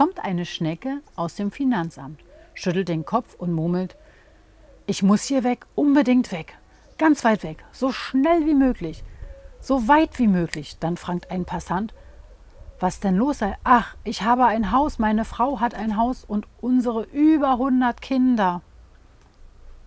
kommt eine Schnecke aus dem Finanzamt, schüttelt den Kopf und murmelt, ich muss hier weg, unbedingt weg, ganz weit weg, so schnell wie möglich, so weit wie möglich. Dann fragt ein Passant, was denn los sei. Ach, ich habe ein Haus, meine Frau hat ein Haus und unsere über 100 Kinder.